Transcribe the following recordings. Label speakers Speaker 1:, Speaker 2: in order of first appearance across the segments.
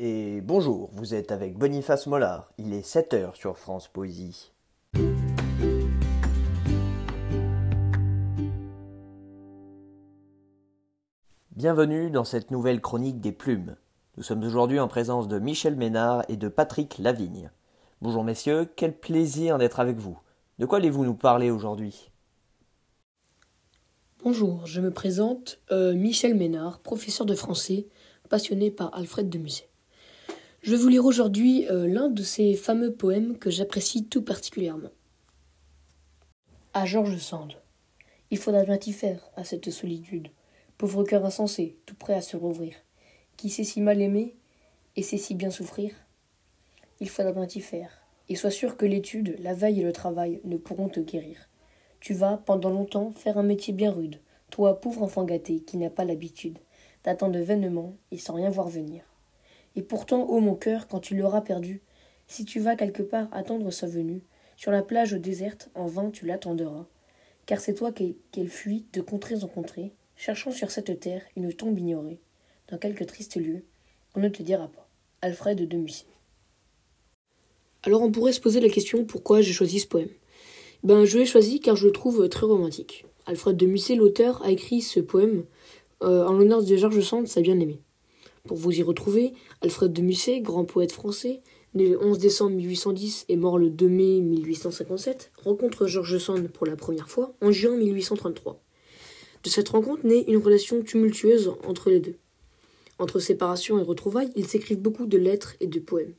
Speaker 1: Et bonjour, vous êtes avec Boniface Mollard. Il est 7h sur France Poésie. Bienvenue dans cette nouvelle chronique des plumes. Nous sommes aujourd'hui en présence de Michel Ménard et de Patrick Lavigne. Bonjour messieurs, quel plaisir d'être avec vous. De quoi allez-vous nous parler aujourd'hui?
Speaker 2: Bonjour, je me présente euh, Michel Ménard, professeur de français, passionné par Alfred de Musset. Je vais vous lire aujourd'hui euh, l'un de ces fameux poèmes que j'apprécie tout particulièrement. À Georges Sand. Il faudra bien y faire à cette solitude. Pauvre cœur insensé, tout prêt à se rouvrir, qui sait si mal aimer et sait si bien souffrir? Il faudra bien y faire, et sois sûr que l'étude, la veille et le travail ne pourront te guérir. Tu vas, pendant longtemps, faire un métier bien rude, toi, pauvre enfant gâté, qui n'a pas l'habitude d'attendre vainement et sans rien voir venir. Et pourtant, ô mon cœur, quand tu l'auras perdu, si tu vas quelque part attendre sa venue, sur la plage déserte, en vain tu l'attendras. Car c'est toi qu'elle fuit de contrées en contrées, cherchant sur cette terre une tombe ignorée, dans quelque triste lieu, on ne te dira pas. Alfred de Musset. Alors on pourrait se poser la question pourquoi j'ai choisi ce poème? Ben je l'ai choisi car je le trouve très romantique. Alfred de Musset, l'auteur, a écrit ce poème euh, en l'honneur de Georges Sand, sa bien-aimée. Pour vous y retrouver, Alfred de Musset, grand poète français, né le 11 décembre 1810 et mort le 2 mai 1857, rencontre Georges Sand pour la première fois en juin 1833. De cette rencontre naît une relation tumultueuse entre les deux. Entre séparation et retrouvailles, ils s'écrivent beaucoup de lettres et de poèmes.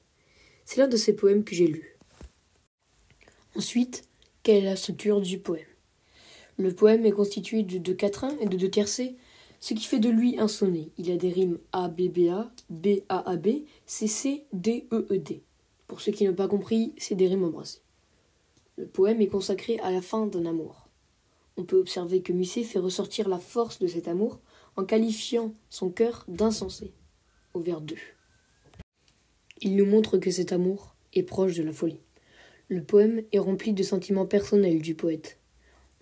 Speaker 2: C'est l'un de ces poèmes que j'ai lu. Ensuite, quelle est la structure du poème? Le poème est constitué de deux quatrains et de deux tercets ce qui fait de lui un sonnet. Il a des rimes A, B, B, A, B, A, A, B, C, C, D, E, E, D. Pour ceux qui n'ont pas compris, c'est des rimes embrassées. Le poème est consacré à la fin d'un amour. On peut observer que Musset fait ressortir la force de cet amour en qualifiant son cœur d'insensé, au vers 2. Il nous montre que cet amour est proche de la folie. Le poème est rempli de sentiments personnels du poète.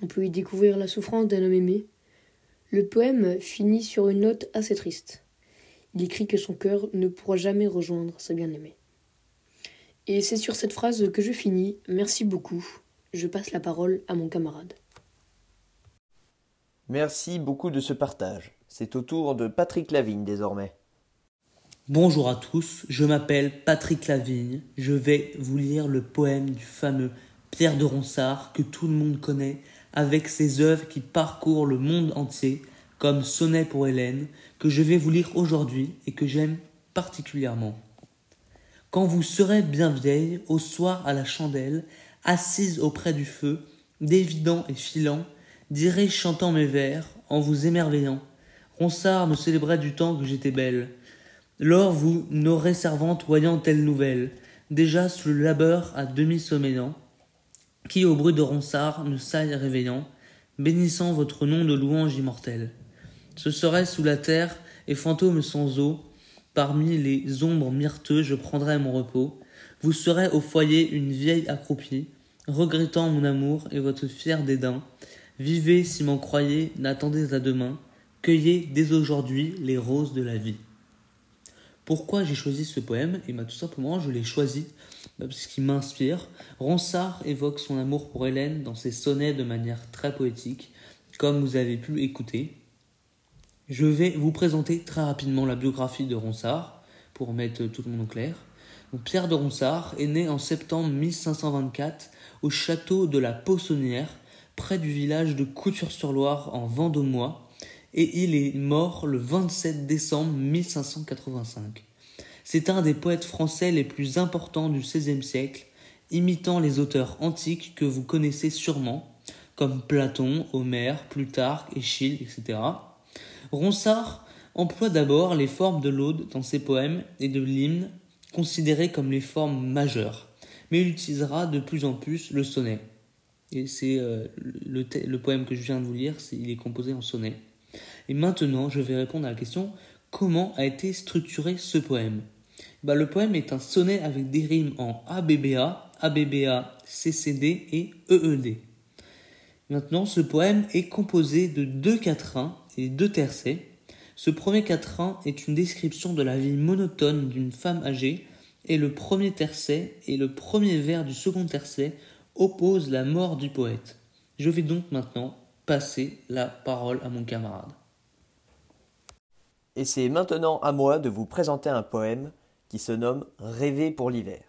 Speaker 2: On peut y découvrir la souffrance d'un homme aimé, le poème finit sur une note assez triste. Il écrit que son cœur ne pourra jamais rejoindre sa bien-aimée. Et c'est sur cette phrase que je finis. Merci beaucoup. Je passe la parole à mon camarade.
Speaker 1: Merci beaucoup de ce partage. C'est au tour de Patrick Lavigne désormais.
Speaker 3: Bonjour à tous, je m'appelle Patrick Lavigne. Je vais vous lire le poème du fameux Pierre de Ronsard que tout le monde connaît avec ses œuvres qui parcourent le monde entier, comme Sonnet pour Hélène, que je vais vous lire aujourd'hui et que j'aime particulièrement. Quand vous serez bien vieille, au soir à la chandelle, assise auprès du feu, dévidant et filant, dirai chantant mes vers, en vous émerveillant. Ronsard me célébrait du temps que j'étais belle. Lors vous n'aurez servante voyant telle nouvelle, déjà sous le labeur à demi sommeillant, qui au bruit de ronsard ne s'aille réveillant, bénissant votre nom de louange immortelle. Ce serait sous la terre et fantômes sans eau, parmi les ombres myrteux je prendrai mon repos, vous serez au foyer une vieille accroupie, regrettant mon amour et votre fier dédain. Vivez si m'en croyez, n'attendez à demain, cueillez dès aujourd'hui les roses de la vie. Pourquoi j'ai choisi ce poème? Et eh bien tout simplement, je l'ai choisi bah, parce qu'il m'inspire. Ronsard évoque son amour pour Hélène dans ses sonnets de manière très poétique, comme vous avez pu écouter. Je vais vous présenter très rapidement la biographie de Ronsard, pour mettre tout le monde au clair. Pierre de Ronsard est né en septembre 1524 au château de la Poissonnière, près du village de Couture-sur-Loire en Vendômois, et il est mort le 27 décembre 1585. C'est un des poètes français les plus importants du XVIe siècle, imitant les auteurs antiques que vous connaissez sûrement, comme Platon, Homère, Plutarque, Échille, etc. Ronsard emploie d'abord les formes de l'aude dans ses poèmes et de l'hymne, considérées comme les formes majeures, mais il utilisera de plus en plus le sonnet. Et c'est euh, le, le, poème que je viens de vous lire, il est composé en sonnet. Et maintenant, je vais répondre à la question comment a été structuré ce poème? Bah, Le poème est un sonnet avec des rimes en ABBA, ABBA, CCD et EED. Maintenant, ce poème est composé de deux quatrains et deux tercets. Ce premier quatrain est une description de la vie monotone d'une femme âgée, et le premier tercet et le premier vers du second tercet opposent la mort du poète. Je vais donc maintenant passer la parole à mon camarade.
Speaker 1: Et c'est maintenant à moi de vous présenter un poème qui se nomme Rêver pour l'hiver.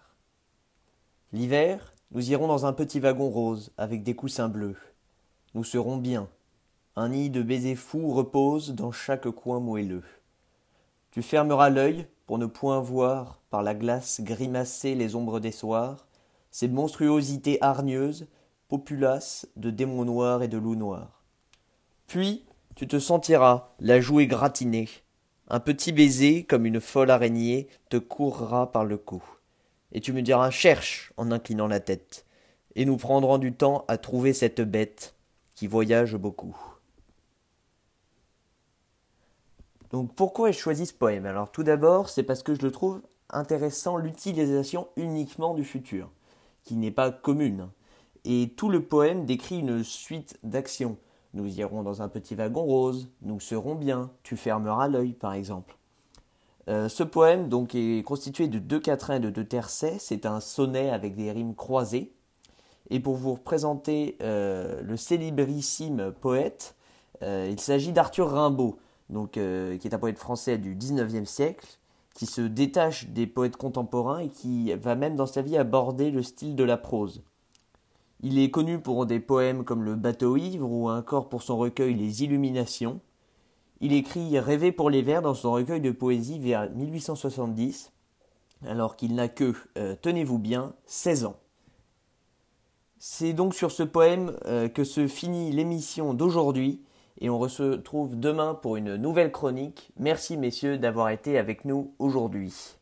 Speaker 1: L'hiver, nous irons dans un petit wagon rose avec des coussins bleus. Nous serons bien. Un nid de baisers fous repose dans chaque coin moelleux. Tu fermeras l'œil pour ne point voir par la glace grimacer les ombres des soirs, ces monstruosités hargneuses, populaces de démons noirs et de loups noirs. Puis tu te sentiras la joue égratignée. Un petit baiser, comme une folle araignée, te courra par le cou. Et tu me diras cherche en inclinant la tête. Et nous prendrons du temps à trouver cette bête qui voyage beaucoup. Donc pourquoi ai-je choisi ce poème? Alors tout d'abord, c'est parce que je le trouve intéressant l'utilisation uniquement du futur, qui n'est pas commune. Et tout le poème décrit une suite d'actions. Nous irons dans un petit wagon rose, nous serons bien, tu fermeras l'œil par exemple. Euh, ce poème donc est constitué de deux quatrains et de deux tercets, c'est un sonnet avec des rimes croisées. Et pour vous représenter euh, le célébrissime poète, euh, il s'agit d'Arthur Rimbaud, donc, qui est un poète français du XIXe siècle, qui se détache des poètes contemporains et qui va même dans sa vie aborder le style de la prose. Il est connu pour des poèmes comme Le bateau ivre ou encore pour son recueil Les Illuminations. Il écrit Rêver pour les vers dans son recueil de poésie vers 1870, alors qu'il n'a que, euh, tenez-vous bien, 16 ans. C'est donc sur ce poème euh, que se finit l'émission d'aujourd'hui et on se retrouve demain pour une nouvelle chronique. Merci messieurs d'avoir été avec nous aujourd'hui.